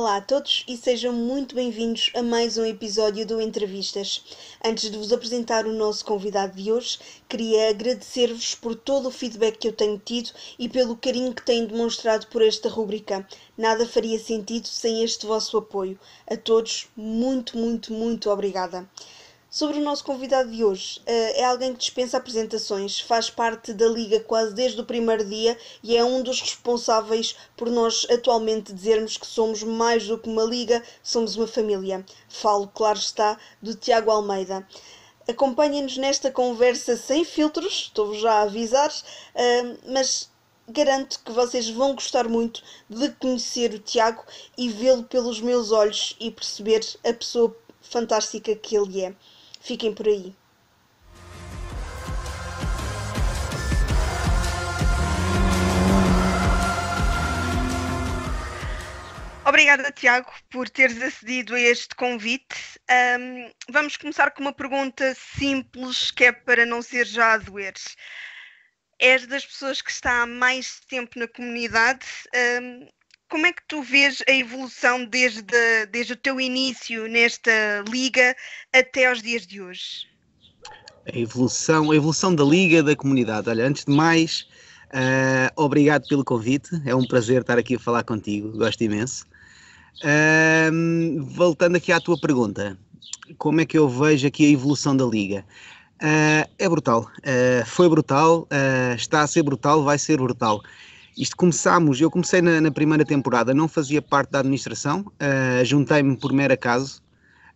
Olá a todos e sejam muito bem-vindos a mais um episódio do Entrevistas. Antes de vos apresentar o nosso convidado de hoje, queria agradecer-vos por todo o feedback que eu tenho tido e pelo carinho que têm demonstrado por esta rubrica. Nada faria sentido sem este vosso apoio. A todos, muito, muito, muito obrigada. Sobre o nosso convidado de hoje, eh, é alguém que dispensa apresentações, faz parte da Liga quase desde o primeiro dia e é um dos responsáveis por nós atualmente dizermos que somos mais do que uma Liga, somos uma família. Falo, claro está, do Tiago Almeida. Acompanhem-nos nesta conversa sem filtros, estou-vos já a avisar, eh, mas garanto que vocês vão gostar muito de conhecer o Tiago e vê-lo pelos meus olhos e perceber a pessoa fantástica que ele é. Fiquem por aí. Obrigada, Tiago, por teres acedido a este convite. Um, vamos começar com uma pergunta simples, que é para não ser já a doer. És das pessoas que está há mais tempo na comunidade. Um, como é que tu vês a evolução desde, desde o teu início nesta liga até aos dias de hoje? A evolução, a evolução da liga, da comunidade. Olha, antes de mais, uh, obrigado pelo convite. É um prazer estar aqui a falar contigo. Gosto imenso. Uh, voltando aqui à tua pergunta, como é que eu vejo aqui a evolução da liga? Uh, é brutal. foi brutal, está a ser brutal, vai ser brutal. Isto começámos, eu comecei na, na, primeira temporada, não fazia parte da administração, uh, juntei-me por mero acaso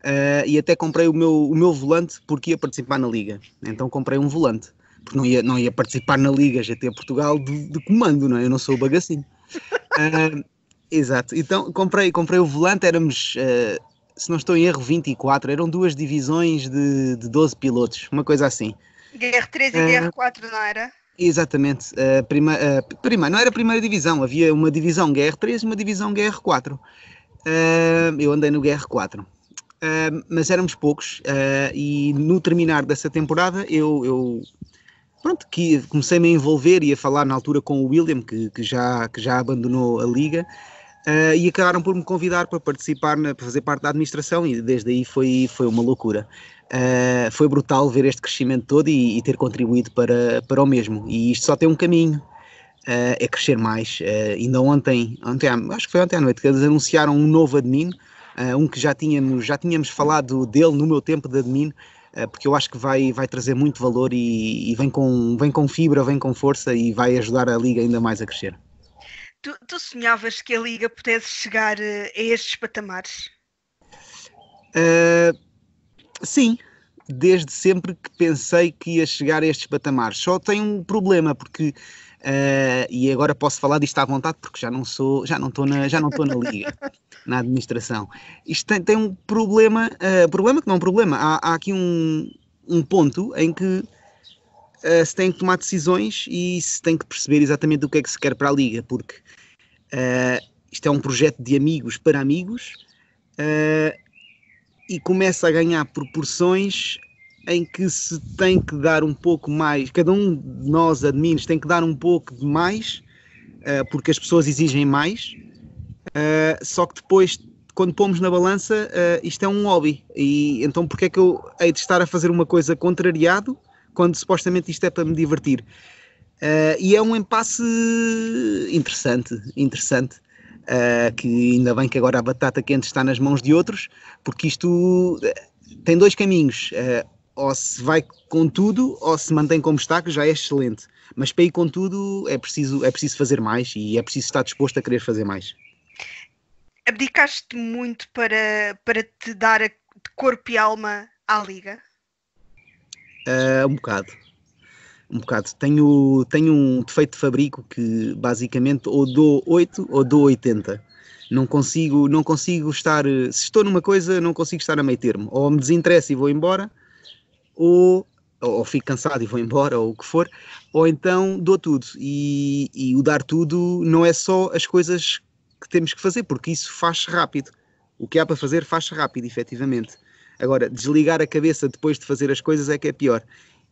uh, e até comprei o meu, o meu volante porque ia participar na liga. Então comprei um volante, porque não ia, não ia participar na liga GT Portugal de, de comando, não é? Eu não sou o bagacinho. Uh, exato, então comprei, comprei o volante, éramos, se não estou em erro, 24, eram duas divisões de, de 12 pilotos, uma coisa assim. GR3 e GR4, não era? Exatamente. A prima, prima, não era a primeira divisão, havia uma divisão GR3 e uma divisão GR4. Uh, eu andei no GR4. Uh, mas éramos poucos uh, e no terminar dessa temporada eu, eu pronto, que comecei-me a envolver e a falar na altura com o William, que, que, já, que já abandonou a liga, uh, e acabaram por me convidar para participar, na, para fazer parte da administração, e desde aí foi, foi uma loucura. Uh, foi brutal ver este crescimento todo e, e, ter contribuído para, para o mesmo. E isto só tem um caminho, uh, é crescer mais. Uh, ainda ontem, ontem, acho que foi ontem à noite, que eles anunciaram um novo admin, um que já tínhamos, já tínhamos falado dele no meu tempo de admin, porque eu acho que vai, vai trazer muito valor e, e, vem, com, vem com fibra, vem com força e vai ajudar a Liga ainda mais a crescer. Tu, tu sonhavas que a Liga pudesse chegar a estes patamares? Uh, Sim, desde sempre que pensei que ia chegar a estes patamares. Só tem um problema, porque uh, e agora posso falar disto à vontade porque já não sou, já não estou na, já não estou na liga, na administração. Isto tem, tem um problema, uh, problema que não é um problema. Há, há aqui um, um ponto em que uh, se tem que tomar decisões e se tem que perceber exatamente o que é que se quer para a liga, porque isto é um projeto de amigos para amigos. Uh, e começa a ganhar proporções em que se tem que dar um pouco mais, cada um de nós admins tem que dar um pouco de mais, uh, porque as pessoas exigem mais, uh, só que depois, quando pomos na balança, uh, isto é um hobby, e então porque é que eu hei de estar a fazer uma coisa contrariado, quando supostamente isto é para me divertir? e é um impasse interessante, interessante uh, que ainda bem que agora a batata quente está nas mãos de outros, porque isto eh, tem dois caminhos. Uh, ou se vai com tudo, ou se mantém como está, que já é excelente. Mas para ir com tudo é preciso, é preciso fazer mais e é preciso estar disposto a querer fazer mais. Abdicaste muito para, para te dar corpo e alma à liga? Uh, um bocado um bocado. Tenho, tenho um defeito de fabrico que basicamente ou dou 8 ou dou 80. Não consigo, não consigo estar. Se estou numa coisa, não consigo estar a meio termo. Ou me desinteresso e vou embora, ou, ou fico cansado e vou embora, ou o que for, ou então dou tudo. E, e o dar tudo não é só as coisas que temos que fazer, porque isso faz rápido. O que há para fazer faz rápido, efetivamente. Agora, desligar a cabeça depois de fazer as coisas é que é pior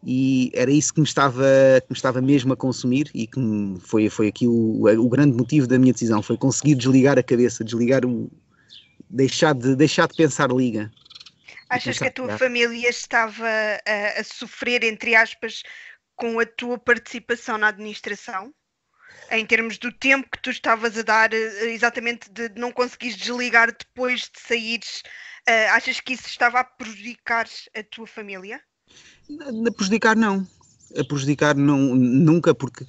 e era isso que me estava, que me estava mesmo a consumir e que foi, foi aqui o, o grande motivo da minha decisão, foi conseguir desligar a cabeça, desligar o, deixar de, deixar de pensar liga. Achas que a tua família estava a, a, sofrer, entre aspas, com a tua participação na administração? Em termos do tempo que tu estavas a dar, eh, exatamente de não conseguires desligar depois de saíres, uh, achas que isso estava a prejudicar a tua família? A prejudicar não. A prejudicar não, nunca, porque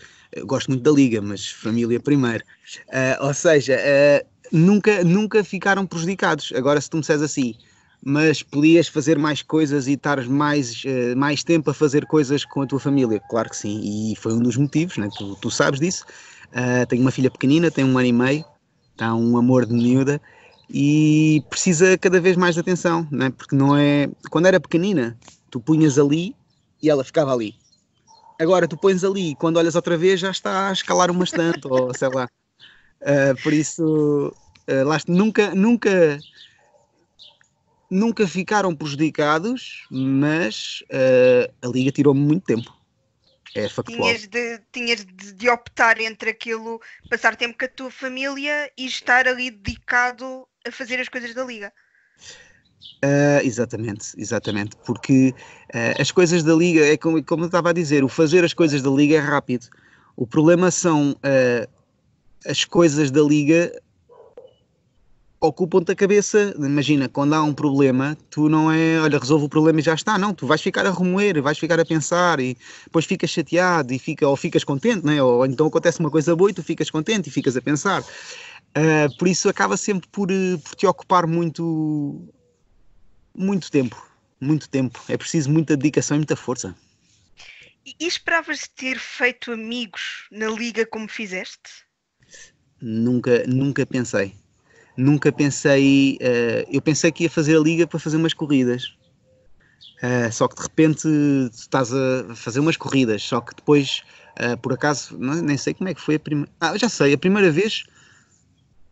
gosto muito da liga, mas família primeiro. Uh, ou seja, uh, nunca, nunca ficaram prejudicados. Agora, se tu me disseres assim, mas podias fazer mais coisas e estar mais, uh, mais tempo a fazer coisas com a tua família. Claro que sim, e foi um dos motivos, né? tu, tu sabes disso. Tenho uma filha pequenina, tem um ano e meio, está um amor de miúda e precisa cada vez mais de atenção, né? porque não é. Quando era pequenina, tu punhas ali e ela ficava ali. Agora tu pões ali e quando olhas outra vez já está a escalar uma estante, ou sei lá. Uh, por isso, uh, lá, nunca, nunca nunca ficaram prejudicados, mas uh, a Liga tirou-me muito tempo. É factual. Tinhas, de, tinhas de, de, optar entre aquilo, passar tempo com a tua família e estar ali dedicado a fazer as coisas da Liga. Uh, exatamente, exatamente, porque uh, as coisas da Liga, é como, como eu estava a dizer, o fazer as coisas da Liga é rápido. O problema são as coisas da Liga ocupam-te a cabeça. Imagina, quando há um problema, tu não é, olha, resolve o problema e já está. Não, tu vais ficar a remoer, vais ficar a pensar e depois ficas chateado e fica, ou ficas contente, né? ou então acontece uma coisa boa e tu ficas contente e ficas a pensar. Uh, por isso acaba sempre por, eh, por te ocupar muito, muito tempo. Muito tempo. É preciso muita dedicação e muita força. E esperavas ter feito amigos na liga como fizeste? Nunca, nunca pensei nunca pensei. Uh, eu pensei que ia fazer a liga para fazer umas corridas. Uh, só que de repente estás a fazer umas corridas, só que depois, uh, por acaso, não, nem sei como é que foi a primeira. Ah, já sei, a primeira vez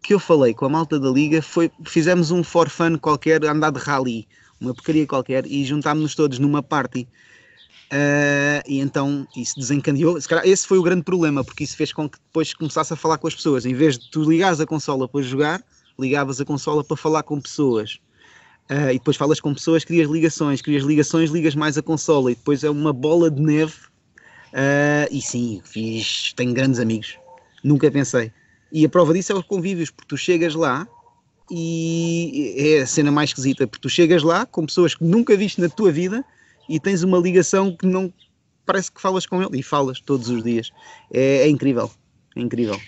que eu falei com a malta da liga foi. Fizemos um for fun qualquer, andar de rally, uma porcaria qualquer, e juntámos-nos todos numa party. Uh, e então isso desencadeou. esse foi o grande problema, porque isso fez com que depois começasse a falar com as pessoas. Em vez de tu ligares a consola para jogar, ligavas a consola para falar com pessoas. Uh, e depois falas com pessoas, crias ligações, crias ligações, ligas mais a consola e depois é uma bola de neve. Uh, e sim, fiz, tenho grandes amigos, nunca pensei. E a prova disso é os convívios, porque tu chegas lá e é a cena mais esquisita, porque tu chegas lá com pessoas que nunca viste na tua vida e tens uma ligação que não parece que falas com ele e falas todos os dias. É, é incrível, é incrível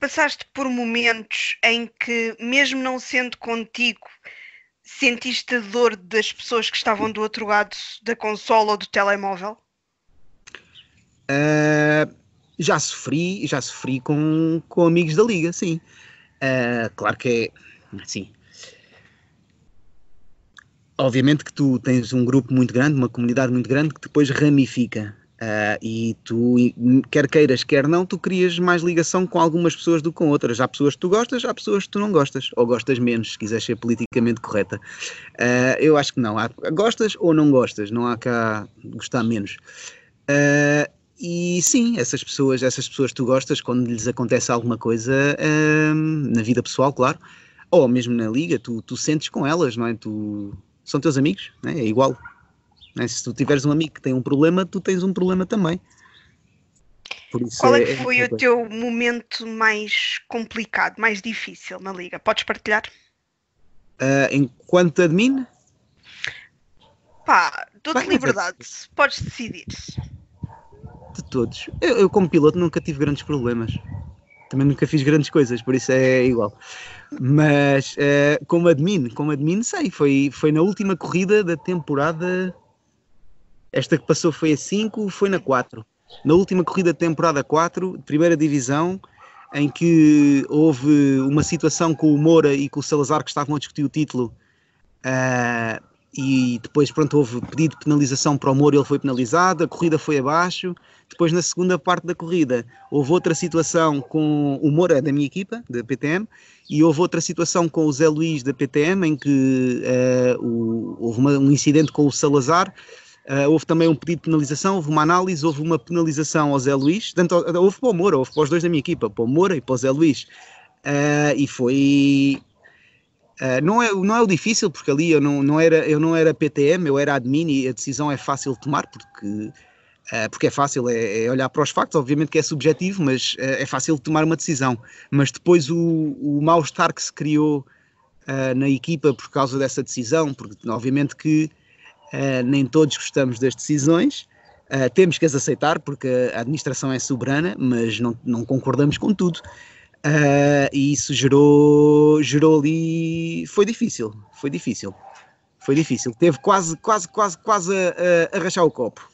passaste por momentos em que, mesmo não sendo contigo, sentiste a dor das pessoas que estavam do outro lado da consola ou do telemóvel? Uh, já sofri, já sofri com, com amigos da liga, sim. Uh, claro que é assim. Obviamente que tu tens um grupo muito grande, uma comunidade muito grande que depois ramifica. Uh, e tu, quer queiras, quer não, tu crias mais ligação com algumas pessoas do que com outras. Há pessoas que tu gostas, há pessoas que tu não gostas, ou gostas menos, se quiseres ser politicamente correta. Uh, eu acho que não. Há, gostas ou não gostas, não há cá gostar menos. Uh, e sim, essas pessoas, essas pessoas que tu gostas, quando lhes acontece alguma coisa na vida pessoal, claro, ou mesmo na liga, tu, tu sentes com elas, não é? Tu, são teus amigos, é? é igual. Né? Se tu tiveres um amigo que tem um problema, tu tens um problema também. Qual é, que é foi é o teu momento mais complicado, mais difícil na liga? Podes partilhar? Uh, enquanto admin? Pá, dou-te liberdade, podes decidir. De todos. Eu, eu, como piloto, nunca tive grandes problemas. Também nunca fiz grandes coisas, por isso é igual. Mas uh, como admin, como admin, sei, foi, foi na última corrida da temporada esta que passou foi a 5, foi na 4. Na última corrida de temporada 4, primeira divisão, em que houve uma situação com o Moura e com o Salazar que estavam a discutir o título. Uh, e depois, pronto, houve pedido de penalização para o Moura, ele foi penalizado, a corrida foi abaixo. Depois, na segunda parte da corrida, houve outra situação com o Moura, da minha equipa, da PTM, e houve outra situação com o Zé Luís, da PTM, em que uh, o, houve uma, um incidente com o Salazar. Uh, houve também um pedido de penalização, houve uma análise, houve uma penalização ao Zé Luís, tanto, houve para o Moura, houve para os dois da minha equipa, para o Moura e para o Zé Luís. Uh, e foi. Uh, não, é, não é o difícil, porque ali eu não, não, era, eu não era PTM, eu era admin e a decisão é fácil de tomar, porque, uh, porque é fácil, é, é, olhar para os factos, obviamente que é subjetivo, mas uh, é fácil de tomar uma decisão. Mas depois o, o mal-estar que se criou na equipa por causa dessa decisão, porque obviamente que nem todos gostamos das decisões, temos que as aceitar, porque a administração é soberana, mas não, não concordamos com tudo. Uh, e isso gerou, gerou ali. Foi difícil, foi difícil. Foi difícil. Teve quase, quase, quase, quase a, a, rachar o copo.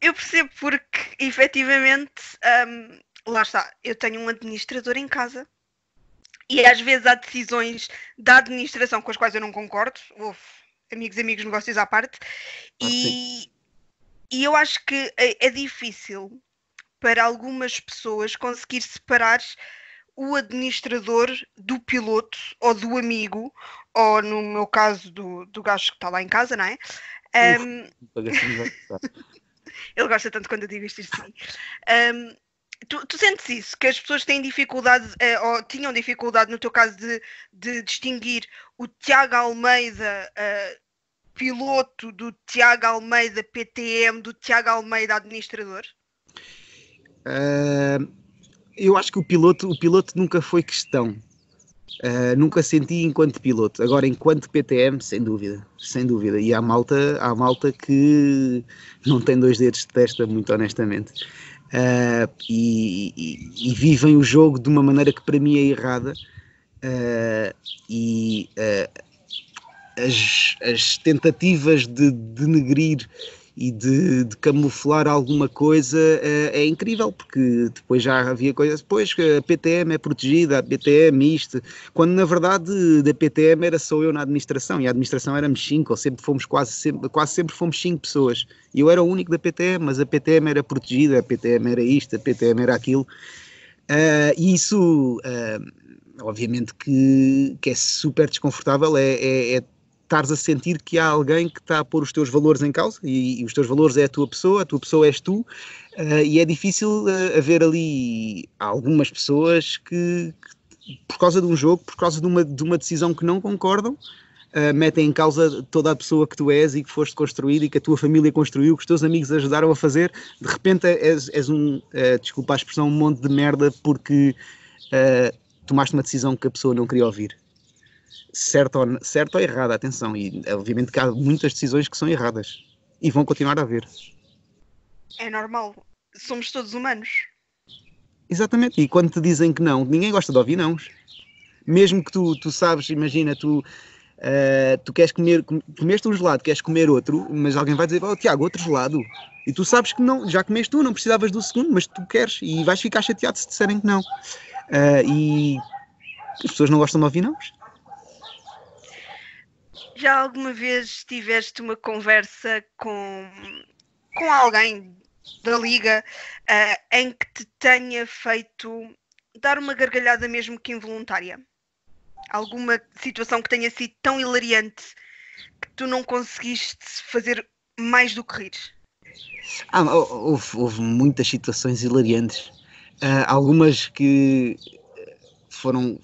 Eu percebo porque, efetivamente, um, lá está, eu tenho um administrador em casa e às vezes há decisões da administração com as quais eu não concordo. Houve amigos, amigos, negócios à parte. Ah, e, e eu acho que é, é difícil para algumas pessoas conseguir separar o administrador do piloto ou do amigo, ou no meu caso do, do gajo que está lá em casa, não é? Um, ele gosta tanto quando eu digo isto assim. Um, tu, tu, sentes isso, que as pessoas têm dificuldade, uh, ou tinham dificuldade no teu caso de, de distinguir o Tiago Almeida uh, piloto do Tiago Almeida PTM do Tiago Almeida administrador? Uh, eu acho que o piloto, o piloto nunca foi questão. Nunca senti enquanto piloto. Agora, enquanto PTM, sem dúvida, sem dúvida. E há malta, há malta que não tem dois dedos de testa, muito honestamente. Uh, e, e, e, vivem o jogo de uma maneira que para mim é errada. Uh, e as, as, tentativas de denegrir e de, de, camuflar alguma coisa é, é, incrível, porque depois já havia coisas, depois a PTM é protegida, a PTM isto, quando na verdade da PTM era só eu na administração e a administração éramos cinco, ou sempre fomos quase sempre, quase sempre fomos cinco pessoas. E eu era o único da PTM, mas a PTM era protegida, a PTM era isto, a PTM era aquilo. Uh, e isso, uh, obviamente, que, que é super desconfortável, é, é, é estares a sentir que há alguém que está a pôr os teus valores em causa e, e os teus valores é a tua pessoa, a tua pessoa és tu, uh, e é difícil uh, haver ali algumas pessoas que, que, por causa de um jogo, por causa de uma, de uma decisão que não concordam, uh, metem em causa toda a pessoa que tu és e que foste construído e que a tua família construiu, que os teus amigos ajudaram a fazer. De repente és, és um, desculpa a expressão, um monte de merda porque tomaste uma decisão que a pessoa não queria ouvir certo ou, certo ou errada, atenção, e obviamente que há muitas decisões que são erradas e vão continuar a haver. É normal, somos todos humanos. Exatamente, e quando te dizem que não, ninguém gosta de ouvir não. Mesmo que tu, tu sabes, imagina, tu, uh, tu queres comer, comeste um gelado, queres comer outro, mas alguém vai dizer, oh Tiago, outro gelado. E tu sabes que não, já comeste tu, não precisavas do segundo, mas tu queres e vais ficar chateado se disserem que não. Uh, e as pessoas não gostam de ouvir não. Já alguma vez tiveste uma conversa com, com alguém da liga uh, em que te tenha feito dar uma gargalhada mesmo que involuntária? Alguma situação que tenha sido tão hilariante que tu não conseguiste fazer mais do que rir? Ah, houve, houve muitas situações hilariantes. Uh, algumas que foram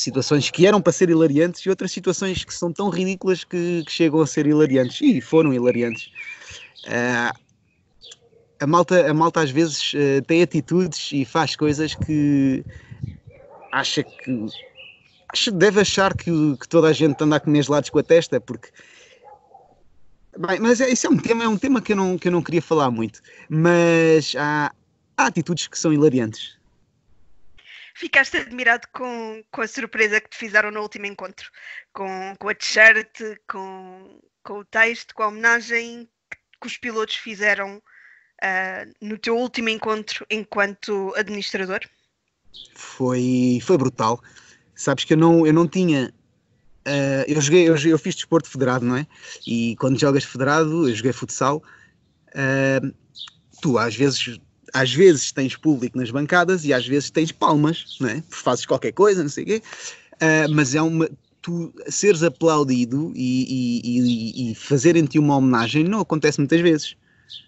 situações que eram para ser hilariantes e outras situações que são tão ridículas que, que chegam a ser hilariantes. E foram hilariantes. Uh, a, malta, a malta às vezes uh, tem atitudes e faz coisas que acha que acha, deve achar que, que toda a gente anda a comer gelados com a testa, porque Bem, mas é, isso é um tema, é um tema que eu não, que eu não queria falar muito. Mas há, há atitudes que são hilariantes ficaste admirado com, com a surpresa que te fizeram no último encontro, com, com a t-shirt, com, com o texto, com a homenagem que os pilotos fizeram uh, no teu último encontro enquanto administrador? Foi, foi brutal. Sabes que eu não, eu não tinha. Uh, eu, joguei, eu, eu fiz desporto federado, não é? E quando jogas federado, eu joguei futsal. Uh, tu às vezes às vezes tens público nas bancadas e às vezes tens palmas, não é? Fazes qualquer coisa, não sei o quê, uh, mas é uma. Tu seres aplaudido e, e, e, fazerem-te uma homenagem não acontece muitas vezes.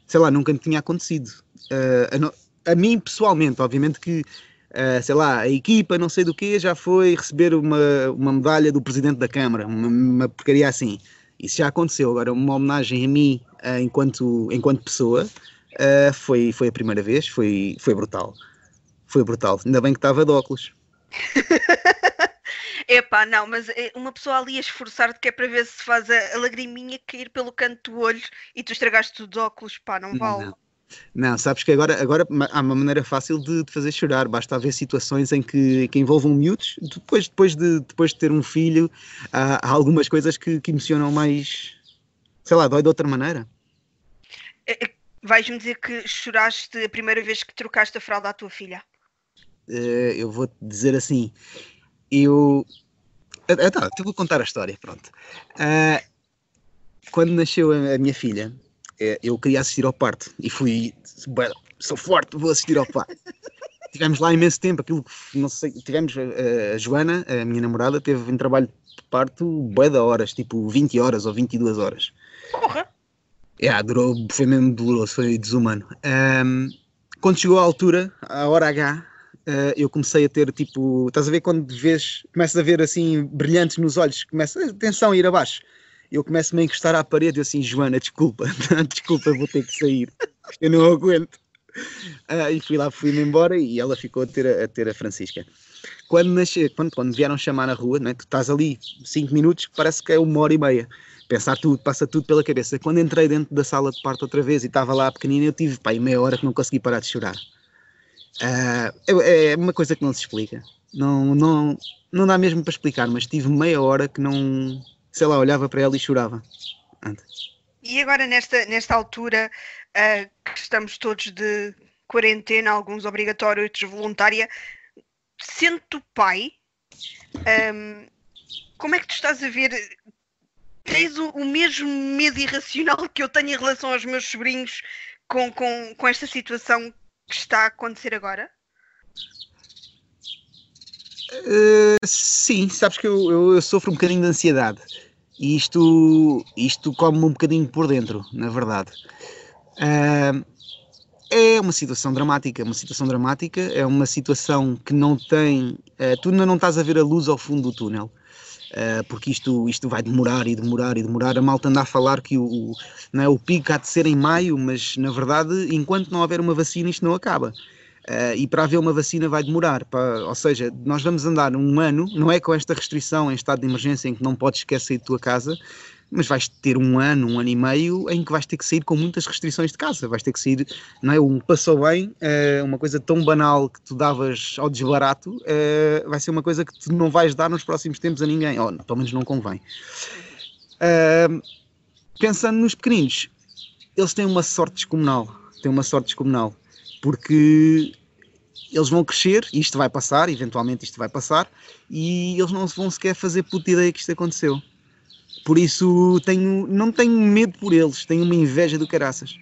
Sei lá, nunca me tinha acontecido. Uh, a, a, mim, pessoalmente, obviamente que uh, sei lá, a equipa, não sei do que, já foi receber uma, uma medalha do presidente da Câmara, uma, uma porcaria assim. Isso já aconteceu. Agora, uma homenagem a mim enquanto, enquanto pessoa uh, foi, foi a primeira vez, foi, foi brutal. Foi brutal. Ainda bem que estava de óculos. Epá, não, mas eh, uma pessoa ali a esforçar-te que é para ver se faz a, a, lagriminha cair pelo canto do olho e tu estragaste os óculos, pá, não vale. Não. Não, sabes que agora, agora há uma maneira fácil de, de fazer chorar. Basta haver situações em que, que envolvam miúdos. Depois, depois, de, depois de ter um filho, há, há algumas coisas que, que emocionam mais. Sei lá, dói de outra maneira. É, vais-me dizer que choraste a primeira vez que trocaste a fralda à tua filha? Uh, eu vou-te dizer assim. Eu. Uh, tá, eu vou contar a história, pronto. Uh, quando nasceu a, minha filha, eu queria assistir ao parto e fui, sou forte, vou assistir ao parto. tivemos lá imenso tempo, aquilo que não sei, tivemos a, a Joana, a minha namorada, teve em trabalho de parto bué de horas, tipo 20 horas ou 22 horas. Porra! Yeah, durou, foi mesmo doloroso, foi desumano. Um, quando chegou à altura, a hora H, uh, eu comecei a ter tipo, estás a ver quando vês, começas a ver assim brilhantes nos olhos, começa tensão a ir abaixo eu começo-me a encostar à parede assim, Joana, desculpa, desculpa, vou ter que sair, eu não aguento. Ah, e fui lá, fui-me embora e ela ficou a ter a, a, ter a Francisca. Quando, nasce, quando, quando vieram chamar na rua, né, tu estás ali 5 minutos, parece que é uma hora e meia. Pensar tudo, passa tudo pela cabeça. Quando entrei dentro da sala de parto outra vez e estava lá pequenina, eu tive pá, meia hora que não consegui parar de chorar. Uh, é, é, uma coisa que não se explica. Não, não, não dá mesmo para explicar, mas tive meia hora que não, sei lá, olhava para ela e chorava. E agora, nesta, nesta altura, uh, que estamos todos de quarentena, alguns obrigatórios, outros voluntária, sendo pai, um, como é que tu estás a ver? Tens o, o, mesmo medo irracional que eu tenho em relação aos meus sobrinhos com, com, com esta situação que está a acontecer agora? Uh, sim, sabes que eu, eu, eu, sofro um bocadinho de ansiedade e isto, isto come-me um bocadinho por dentro, na verdade. Uh, é uma situação dramática, é uma situação dramática, é uma situação que não tem. Uh, tu ainda não estás a ver a luz ao fundo do túnel. Uh, porque isto, isto vai demorar e demorar e demorar. A malta anda a falar que o, não é, o pico há de ser em maio, mas na verdade, enquanto não houver uma vacina, isto não acaba. Uh, e para haver uma vacina vai demorar, para, ou seja, nós vamos andar um ano, não é com esta restrição em estado de emergência em que não podes sair de tua casa, mas vais ter um ano, um ano e meio em que vais ter que sair com muitas restrições de casa, vais ter que sair, não é? Um passou bem, uh, uma coisa tão banal que tu davas ao desbarato, uh, vai ser uma coisa que tu não vais dar nos próximos tempos a ninguém, ou pelo menos não convém. pensando nos pequeninos, eles têm uma sorte descomunal, têm uma sorte descomunal porque eles vão crescer, isto vai passar, eventualmente isto vai passar, e eles não vão sequer fazer puta ideia que isto aconteceu. Por isso tenho, não tenho medo por eles, tenho uma inveja do caraças.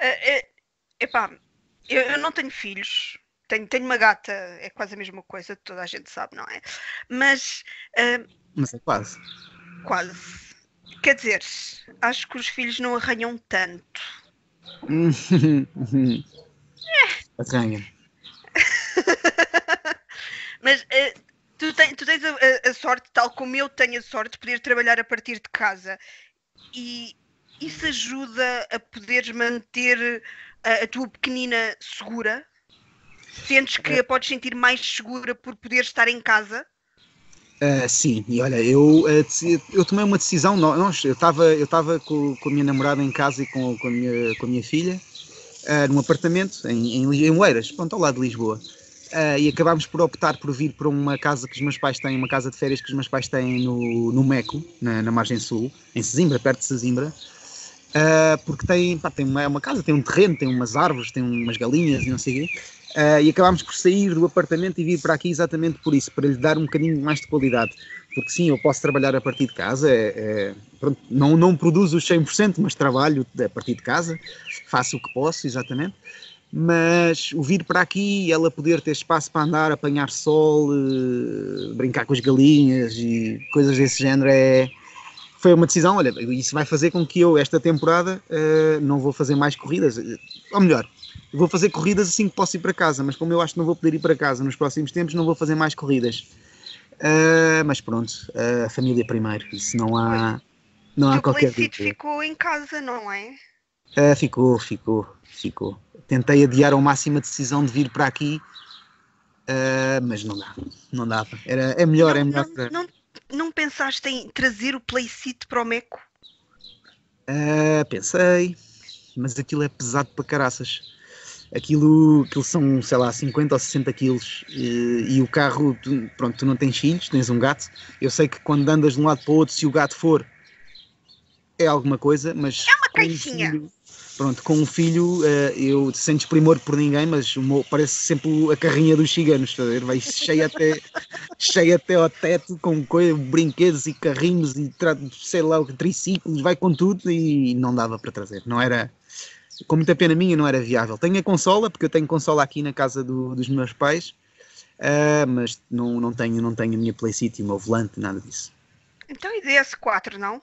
Uh, epá, eu, eu, não tenho filhos, tenho, tenho uma gata, é quase a mesma coisa, toda a gente sabe, não é? Mas. Uh, Mas é quase. Quase. Quer dizer, acho que os filhos não arranham tanto Arranha. Mas uh, tu, tu, tens a, a, sorte, tal como eu tenho a sorte, de poder trabalhar a partir de casa. E isso ajuda a poderes manter a, a tua pequenina segura? Sentes que a podes sentir mais segura por poder estar em casa? Uh, sim, e olha, eu, uh, eu tomei uma decisão, nós, eu estava eu com, com a minha namorada em casa e com, com, a, minha, com a minha filha, uh, num apartamento em, em, em Oeiras, pronto, ao lado de Lisboa. E acabámos por optar por vir para uma casa que os meus pais têm, uma casa de férias que os meus pais têm no, no Meco, na, na margem sul, em Sesimbra, perto de Sesimbra, porque tem, pá, tem uma, é uma casa, tem um terreno, tem umas árvores, tem umas galinhas e não sei o quê. Uh, e acabámos por sair do apartamento e vir para aqui exatamente por isso, para lhe dar um bocadinho mais de qualidade. Porque sim, eu posso trabalhar a partir de casa, é, é, pronto, não, não produzo os 100%, mas trabalho a partir de casa, faço o que posso, exatamente. Mas o vir para aqui e ela poder ter espaço para andar, apanhar sol, uh, brincar com as galinhas e coisas desse género é, foi uma decisão, olha, isso vai fazer com que eu, esta temporada, uh, não vou fazer mais corridas. Ou melhor, vou fazer corridas assim que posso ir para casa, mas como eu acho que não vou poder ir para casa nos próximos tempos, não vou fazer mais corridas. Uh, mas pronto, a família primeiro, isso não há, não há qualquer dúvida. ficou em casa, não é? Uh, ficou, ficou, ficou. Tentei adiar ao máximo a decisão de vir para aqui, uh, mas não dá, não dava. Era, é melhor, não, é melhor. Não, para... não, não pensaste em trazer o Playseat para o Meco? Uh, pensei, mas aquilo é pesado para caraças. Aquilo, aquilo são, sei lá, 50 ou 60 quilos e, e o carro, tu, pronto, tu não tens filhos, tens um gato. Eu sei que quando andas de um lado para o outro, se o gato for, é alguma coisa, mas. É uma caixinha. Filho, pronto, com um filho, uh, eu sem desprimor por ninguém, mas meu, parece sempre a carrinha dos ciganos, está a ver? Vai cheia até, cheia até ao teto, com coisa, brinquedos e carrinhos e sei lá, triciclos, vai com tudo e não dava para trazer. Não era, com muita pena minha, não era viável. Tenho a consola, porque eu tenho consola aqui na casa do, dos meus pais, uh, mas não, não, tenho, não tenho a minha Playcity, o meu volante, nada disso. Então e DS4, não?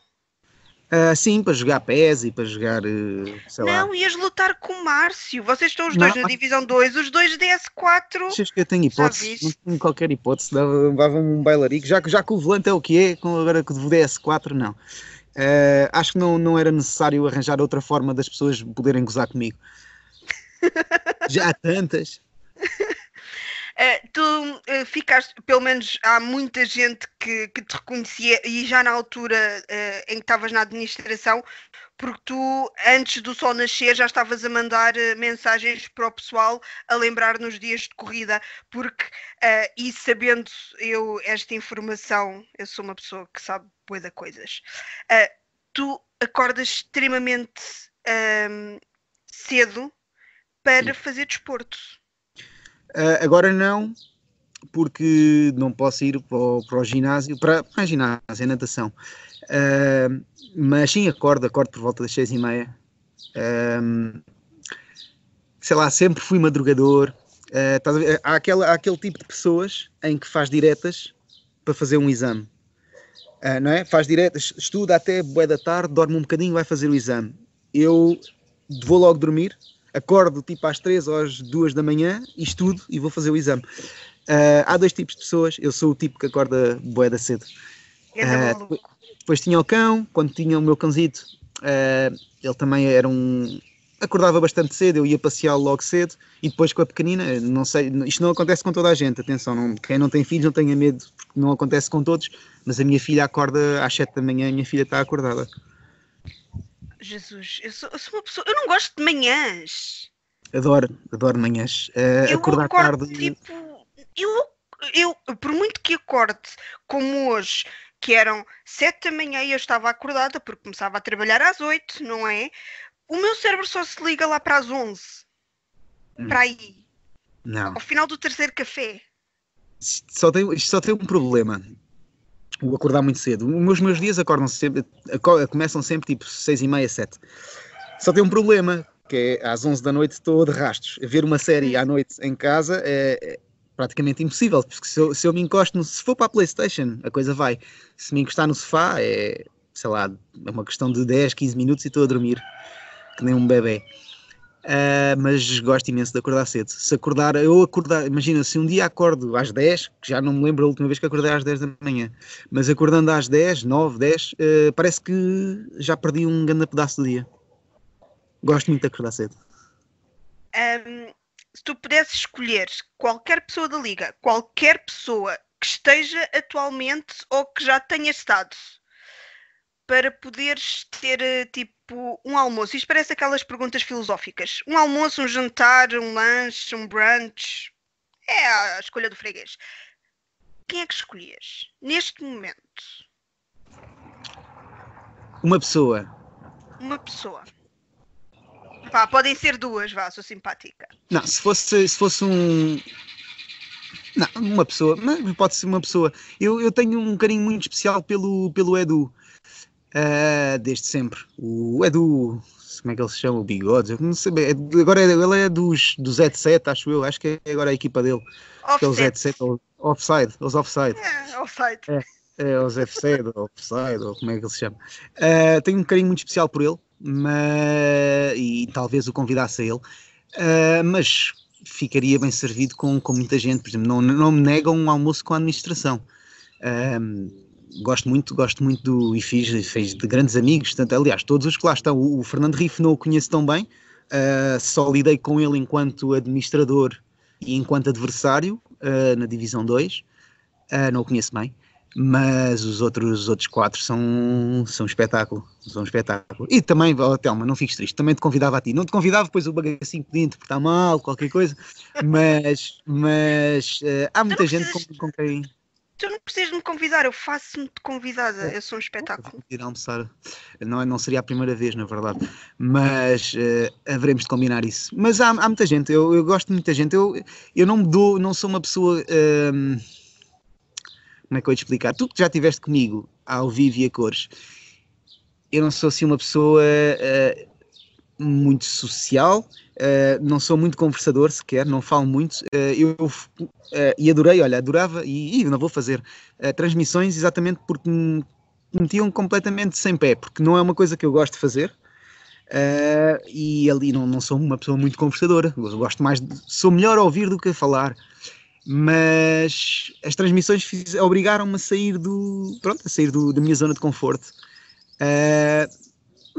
Uh, sim, para jogar PES e para jogar, uh, sei não, lá. Ias lutar com o Márcio. Vocês estão os dois não. na Divisão 2, os dois DS4. Achas que eu tenho hipótese? Não tenho qualquer hipótese. Dava-me um bailarico. Já, já que o volante é o que é, agora que o DS4, não. Uh, acho que não, não era necessário arranjar outra forma das pessoas poderem gozar comigo. já há tantas. Uh, tu uh, ficaste, pelo menos há muita gente que, que te reconhecia e já na altura uh, em que estavas na administração, porque tu, antes do sol nascer, já estavas a mandar mensagens para o pessoal a lembrar nos dias de corrida, porque, e sabendo eu esta informação, eu sou uma pessoa que sabe boa de coisas, tu acordas extremamente ehm, cedo para fazer desporto. Uh, agora não, porque não posso ir para o, para o ginásio, para, para a ginásio, é natação. Uh, mas sim, acordo, acordo por volta das seis e meia. Uh, sei lá, sempre fui madrugador. Uh, há, aquela, há aquele tipo de pessoas em que faz diretas para fazer um exame. Uh, não é? Faz diretas, estuda até boa da tarde, dorme um bocadinho, vai fazer o exame. Eu vou logo dormir, acordo tipo às 3 ou às 2 da manhã e estudo e vou fazer o exame. Uh, há dois tipos de pessoas, eu sou o tipo que acorda boeda cedo. Uh, depois tinha o cão, quando tinha o meu cãozito, uh, ele também era um. acordava bastante cedo, eu ia passeá-lo logo cedo, e depois com a pequenina, não sei, isto não acontece com toda a gente, atenção, não, quem não tem filhos não tenha medo, porque não acontece com todos, mas a minha filha acorda às 7 da manhã, a minha filha está acordada. Jesus, eu sou, eu sou, uma pessoa. Eu não gosto de manhãs. Adoro, adoro manhãs. Uh, eu acordar acordo, tarde. Tipo, eu, eu, por muito que acorde como hoje, que eram sete da manhã e eu estava acordada porque começava a trabalhar às oito, não é? O meu cérebro só se liga lá para as onze. Hum. Para aí. Não. Ao final do terceiro café. Só tem, isto só tem um problema o acordar muito cedo. Os meus dias acordam sempre, começam sempre tipo 6 e meia, 7. Só tem um problema, que é às 11 da noite estou de rastros. Ver uma série à noite em casa é, é praticamente impossível, porque se eu, se eu me encosto, se for para a Playstation, a coisa vai. Se me encostar no sofá, é, sei lá, é uma questão de 10, 15 minutos e estou a dormir, que nem um bebê. Uh, mas gosto imenso de acordar cedo. Se acordar, eu acordar, imagina, se um dia acordo às 10, que já não me lembro a última vez que acordei às 10 da manhã, mas acordando às 10, 9, 10, uh, parece que já perdi um grande pedaço do dia. Gosto muito de acordar cedo. Um, se tu pudesses escolher qualquer pessoa da liga, qualquer pessoa que esteja atualmente ou que já tenha estado, para poderes ter eh, tipo um almoço. Isto parece aquelas perguntas filosóficas. Um almoço, um jantar, um lanche, um brunch. É a escolha do freguês. Quem é que escolhias neste momento? Uma pessoa. Uma pessoa. Pá, podem ser duas, vá, sou simpática. Não, se fosse, se fosse um. Não, uma pessoa, mas pode ser uma pessoa. Eu, eu tenho um carinho muito especial pelo, pelo Edu. Uh, desde sempre. O Edu, como é que ele se chama? O Bigode? não sei bem. É agora é, ele é dos, do Z7, acho eu. Acho que é agora a equipa dele. Offset. É o Z7, offside, os offside. É, offside. É. o Zé Fcedo, ou Fcedo, ou como é que ele se chama. Uh, tenho um carinho muito especial por ele, mas, e talvez o convidasse a ele, uh, mas ficaria bem servido com, com muita gente, por exemplo, não, não me negam um almoço com a administração. Gosto muito, gosto muito do e fiz, fez de grandes amigos, tanto, aliás, todos os que lá estão, o, o Fernando Riff não o conheço tão bem, só lidei com ele enquanto administrador e enquanto adversário na Divisão 2, não o conheço bem mas os outros, os outros quatro são, são um espetáculo, são um espetáculo. E também, oh, Telma, não fiques triste, também te convidava a ti, não te convidava, depois o bagacinho podia interpretar mal, qualquer coisa, mas, mas uh, há muita gente com, com quem... Tu não precisas me convidar, eu faço-me convidada, eu sou um espetáculo. Ir almoçar, não, não seria a primeira vez, na verdade, mas uh, haveremos de combinar isso. Mas há, há muita gente, eu, eu gosto de muita gente, eu, eu não me dou, não sou uma pessoa... Uh, como é que eu ia te explicar? Tu que já estiveste comigo ao vivo e a cores, eu não sou assim uma pessoa uh, muito social, uh, não sou muito conversador sequer, não falo muito. Uh, eu e adorei, olha, adorava, e, e não vou fazer transmissões exatamente porque me metiam completamente sem pé, porque não é uma coisa que eu gosto de fazer. Uh, e ali não, não sou uma pessoa muito conversadora, eu gosto mais de, sou melhor a ouvir do que a falar mas as transmissões obrigaram-me a sair do pronto, a sair do, da minha zona de conforto. Uh,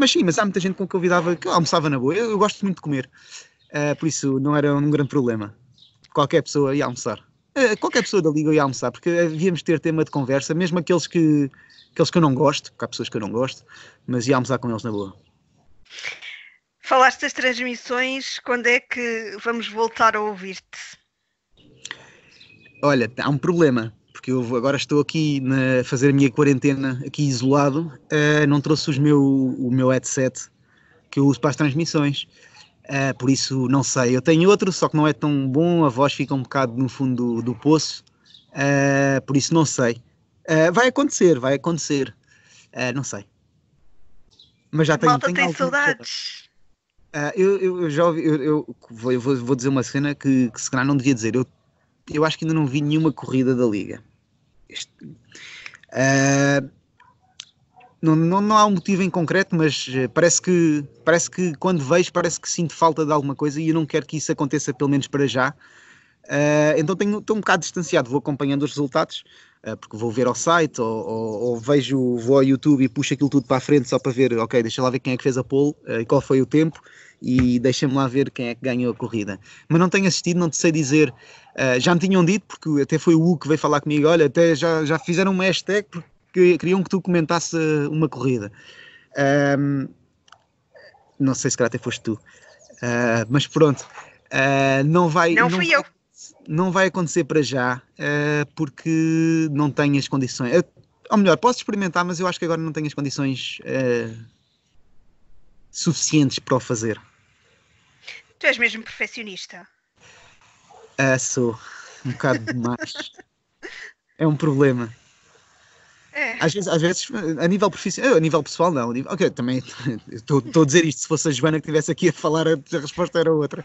mas sim, mas há muita gente com que eu convidava que eu almoçava na boa. Eu, eu gosto muito de comer, uh, por isso não era um grande problema. Qualquer pessoa ia almoçar. Uh, qualquer pessoa da liga ia almoçar, porque havíamos de ter tema de conversa, mesmo aqueles que, aqueles que eu não gosto, porque há pessoas que eu não gosto, mas ia almoçar com eles na boa. Falaste das transmissões, quando é que vamos voltar a ouvir-te? Olha, há um problema, porque eu agora estou aqui a fazer a minha quarentena aqui isolado, uh, não trouxe os meu, o meu headset que eu uso para as transmissões. Uh, por isso não sei. Eu tenho outro, só que não é tão bom, a voz fica um bocado no fundo do, do poço, uh, por isso não sei. Uh, vai acontecer, vai acontecer. não sei. Mas já tenho. Malta tem saudades. eu, eu, eu, já ouvi, eu, eu vou, vou, dizer uma cena que, que se calhar não devia dizer. Eu eu acho que ainda não vi nenhuma corrida da Liga. Uh, não, não, não, há um motivo em concreto, mas eh, parece que, parece que quando vejo, parece que sinto falta de alguma coisa e eu não quero que isso aconteça, pelo menos para já. Uh, então tenho, estou um bocado distanciado, vou acompanhando os resultados, uh, porque vou ver ao site ou, ou, ou, vejo, vou ao YouTube e puxo aquilo tudo para a frente só para ver, ok, deixa lá ver quem é que fez a pole e qual foi o tempo e deixa-me lá ver quem é que ganhou a corrida. Mas não tenho assistido, não te sei dizer. Uh, já me tinham dito, porque até foi o Hugo que veio falar comigo: olha, até já, já fizeram uma hashtag porque queriam que tu comentasse uma corrida. Um, não sei se calhar até foste tu, uh, mas pronto, uh, não vai. Não, não fui eu. Não vai acontecer para já, porque não tenho as condições. ou melhor, posso experimentar, mas eu acho que agora não tenho as condições suficientes para o fazer. Tu és mesmo perfeccionista. Ah, sou. Um bocado demais. é um problema. É. Às vezes, às vezes, a nível profissional, a nível pessoal, não. Nível, ok, também estou a dizer isto. Se fosse a Joana que estivesse aqui a falar, a, a resposta era outra.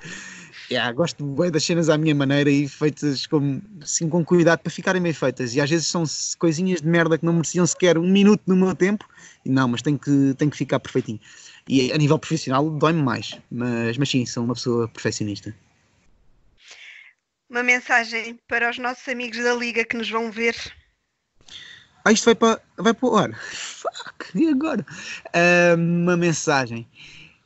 Yeah, gosto bem das cenas à minha maneira e feitas com, assim, com cuidado para ficarem bem feitas. E às vezes são coisinhas de merda que não mereciam sequer um minuto no meu tempo. Não, mas tem que, tem que ficar perfeitinho. E a nível profissional dói-me mais, mas, mas sim, sou uma pessoa perfeccionista. Uma mensagem para os nossos amigos da Liga que nos vão ver. Ah, isto vai para, vai para o ar. Fuck, e agora? Uh, uma mensagem.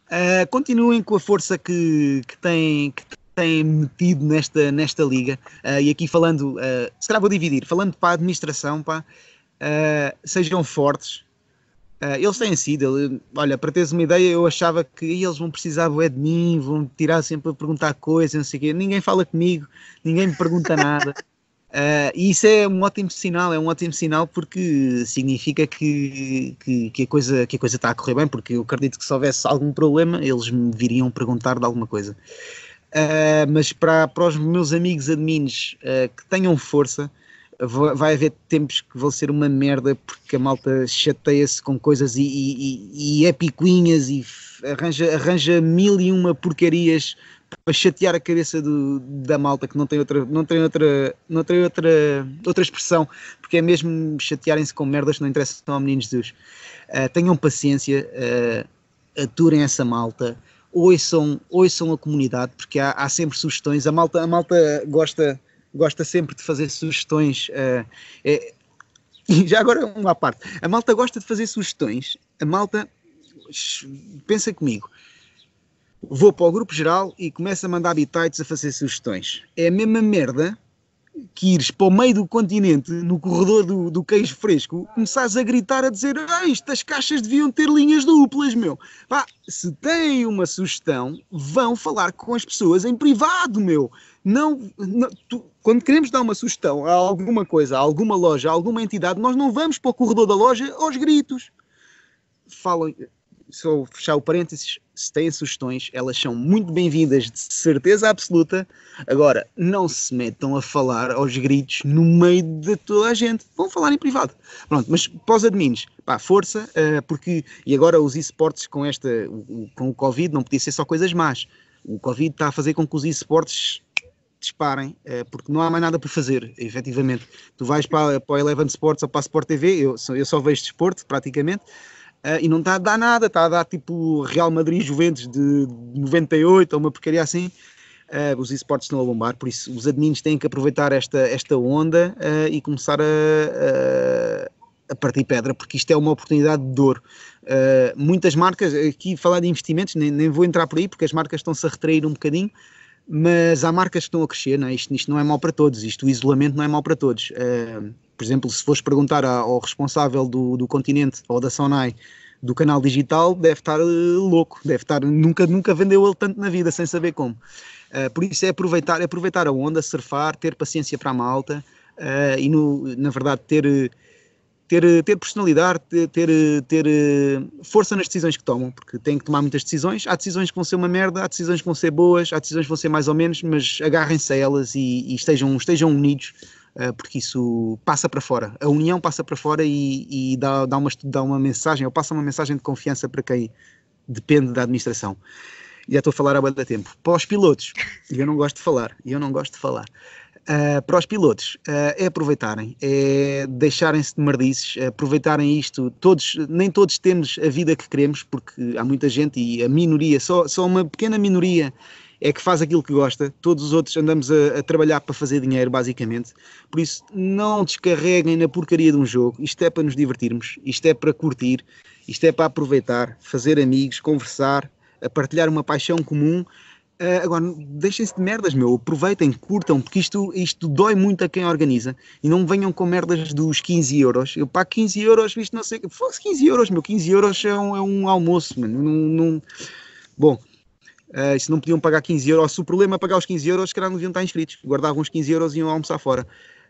Uh, continuem com a força que, que, têm, que têm metido nesta, nesta liga. Uh, e aqui falando, uh, se calhar vou dividir, falando para a administração, pá, sejam fortes, Uh, eles têm sido, ele, olha, para teres uma ideia, eu achava que eles vão precisar de mim, vão tirar sempre a perguntar coisas, não sei o quê. Ninguém fala comigo, ninguém me pergunta nada. Uh, e isso é um ótimo sinal, é um ótimo sinal porque significa que, que, que, a coisa, que a coisa está a correr bem, porque eu acredito que se houvesse algum problema, eles me viriam perguntar de alguma coisa. Uh, mas para, para os meus amigos admins que tenham força, vai haver tempos que vão ser uma merda porque a malta chateia-se com coisas e, e, e, é picuinhas e arranja, arranja mil e uma porcarias para chatear a cabeça do, da malta que não tem outra, não tem outra, não tem outra, outra expressão, porque é mesmo chatearem-se com merdas que não interessam ao menino Jesus. Uh, tenham paciência, uh, aturem essa malta, ouçam, ouçam a comunidade, porque há, há sempre sugestões. A malta, a malta gosta, gosta sempre de fazer sugestões. Uh, é, e já agora uma parte, a malta gosta de fazer sugestões. A malta pensa comigo vou para o grupo geral e começo a mandar bitites a fazer sugestões. É a mesma merda que ires para o meio do continente, no corredor do, do queijo fresco, começares a gritar a dizer ah, estas caixas deviam ter linhas duplas, meu. Pá, se têm uma sugestão, vão falar com as pessoas em privado, meu. Não, não tu, quando queremos dar uma sugestão a alguma coisa, a alguma loja, a alguma entidade, nós não vamos para o corredor da loja aos gritos. Falam, só fechar o parênteses, se têm sugestões, elas são muito bem-vindas, de certeza absoluta. Agora, não se metam a falar aos gritos no meio de toda a gente. Vão falar em privado. Pronto, mas os admins, pá, força, uh, porque. E agora os esportes com, esta, com o Covid não podia ser só coisas más. O Covid está a fazer com que os esportes disparem, uh, porque não há mais nada para fazer, efetivamente. Tu vais para, para o Eleven Sports ou para a Sport TV, eu, eu só vejo desporto, praticamente. Uh, e não está a dar nada, está a dar tipo Real Madrid Juventus de 98 ou uma porcaria assim. Uh, os esportes estão a bombar, por isso os admins têm que aproveitar esta, esta onda uh, e começar a, a, a, partir pedra, porque isto é uma oportunidade de dor. muitas marcas, aqui falar de investimentos, nem, nem vou entrar por aí, porque as marcas estão-se a retrair um bocadinho, mas há marcas que estão a crescer, não é? isto, isto não é mau para todos, isto o isolamento não é mau para todos. Uh, por exemplo, se fores perguntar ao responsável do, do continente ou da Sonai do canal digital, deve estar uh, louco, deve estar, nunca, nunca vendeu ele tanto na vida, sem saber como. Uh, por isso é aproveitar, é aproveitar a onda, surfar, ter paciência para a malta uh, e, no, na verdade, ter, ter, ter personalidade, ter, ter, ter força nas decisões que tomam, porque têm que tomar muitas decisões. Há decisões que vão ser uma merda, há decisões que vão ser boas, há decisões que vão ser mais ou menos, mas agarrem-se a elas e, e estejam, estejam unidos eh, porque isso passa para fora. A união passa para fora e, e dá, dá, uma, dá uma mensagem, ou passa uma mensagem de confiança para quem depende da administração. Já estou a falar há muito tempo. Para os pilotos, eu não gosto de falar, eu não gosto de falar. Uh, para os pilotos uh, é aproveitarem, é deixarem-se de merdices, aproveitarem isto. Todos, nem todos temos a vida que queremos, porque há muita gente e a minoria, só, só uma pequena minoria é que faz aquilo que gosta, todos os outros andamos a, a, trabalhar para fazer dinheiro, basicamente. Por isso, não descarreguem na porcaria de um jogo. Isto é para nos divertirmos, isto é para curtir, isto é para aproveitar, fazer amigos, conversar, a partilhar uma paixão comum. Uh, agora, deixem-se de merdas, meu. Aproveitem, curtam, porque isto, isto dói muito a quem organiza. E não venham com merdas dos 15 euros. Eu pago 15 euros, visto não sei. Fosse 15 euros, meu. 15 euros é um, é um almoço, mano. Não, não... Bom, Uh, se não podiam pagar 15 euros, se o problema é pagar os 15 euros, se calhar não deviam estar inscritos. Guardavam os 15 euros e iam almoçar fora.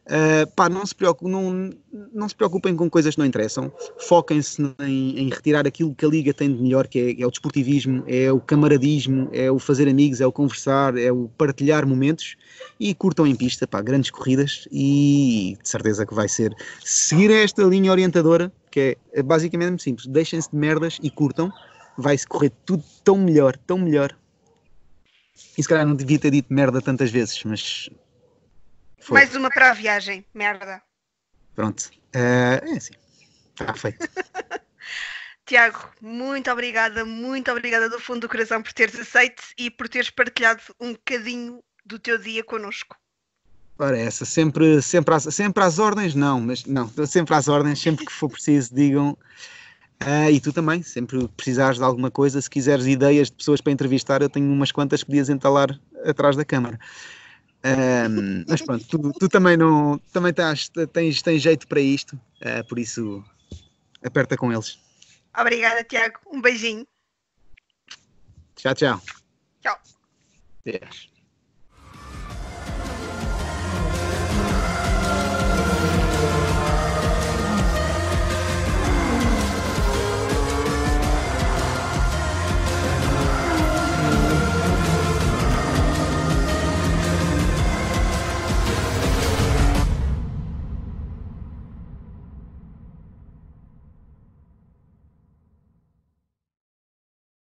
Uh, pá, não se, preocupem, não, não se preocupem com coisas que não interessam. Foquem-se em, em, retirar aquilo que a Liga tem de melhor, que é, é, o desportivismo, é o camaradismo, é o fazer amigos, é o conversar, é o partilhar momentos e curtam em pista, pá, grandes corridas e de certeza que vai ser seguir esta linha orientadora, que é, basicamente simples, deixem-se de merdas e curtam, vai-se correr tudo tão melhor, tão melhor. E se calhar não devia ter dito merda tantas vezes, mas. Foi. Mais uma para a viagem, merda. Pronto. Uh, é assim. Está feito. Tiago, muito obrigada, muito obrigada do fundo do coração por teres aceito e por teres partilhado um bocadinho do teu dia connosco. Ora, essa, sempre, sempre, às, sempre às ordens, não, mas não, sempre às ordens, sempre que for preciso, digam. Uh, e tu também, sempre precisares de alguma coisa, se quiseres ideias de pessoas para entrevistar, eu tenho umas quantas que podias entalar atrás da câmara. Uh, mas pronto, tu, tu, também não também tens, tens, tens jeito para isto, uh, por isso aperta com eles. Obrigada, Tiago. Um beijinho. Tchau, tchau. Tchau. Yes.